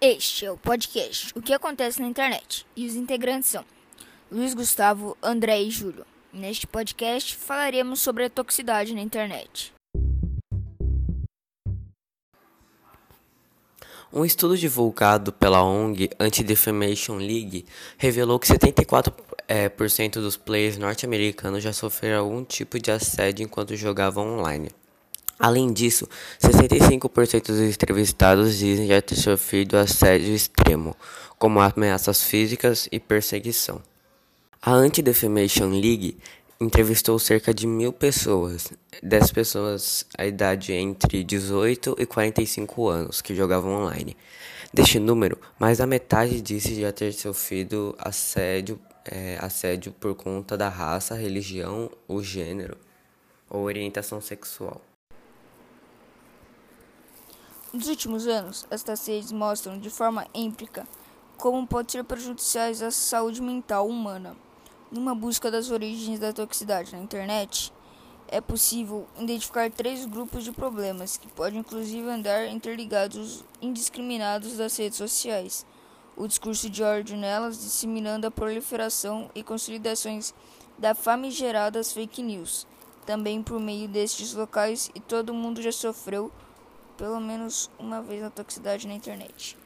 Este é o podcast O que acontece na internet e os integrantes são Luiz Gustavo, André e Júlio. Neste podcast falaremos sobre a toxicidade na internet. Um estudo divulgado pela ONG Anti-Defamation League revelou que 74% é, por cento dos players norte-americanos já sofreram algum tipo de assédio enquanto jogavam online. Além disso, 65% dos entrevistados dizem já ter sofrido assédio extremo, como ameaças físicas e perseguição. A Anti-Defamation League entrevistou cerca de mil pessoas, 10 pessoas a idade entre 18 e 45 anos que jogavam online. Deste número, mais da metade disse já ter sofrido assédio, é, assédio por conta da raça, religião, o gênero ou orientação sexual. Nos últimos anos, estas redes mostram de forma empírica como pode ser prejudiciais à saúde mental humana. Numa busca das origens da toxicidade na internet, é possível identificar três grupos de problemas que podem inclusive andar interligados indiscriminados das redes sociais. O discurso de ódio nelas disseminando a proliferação e consolidações da famigeradas fake news. Também por meio destes locais e todo mundo já sofreu pelo menos uma vez a toxicidade na internet.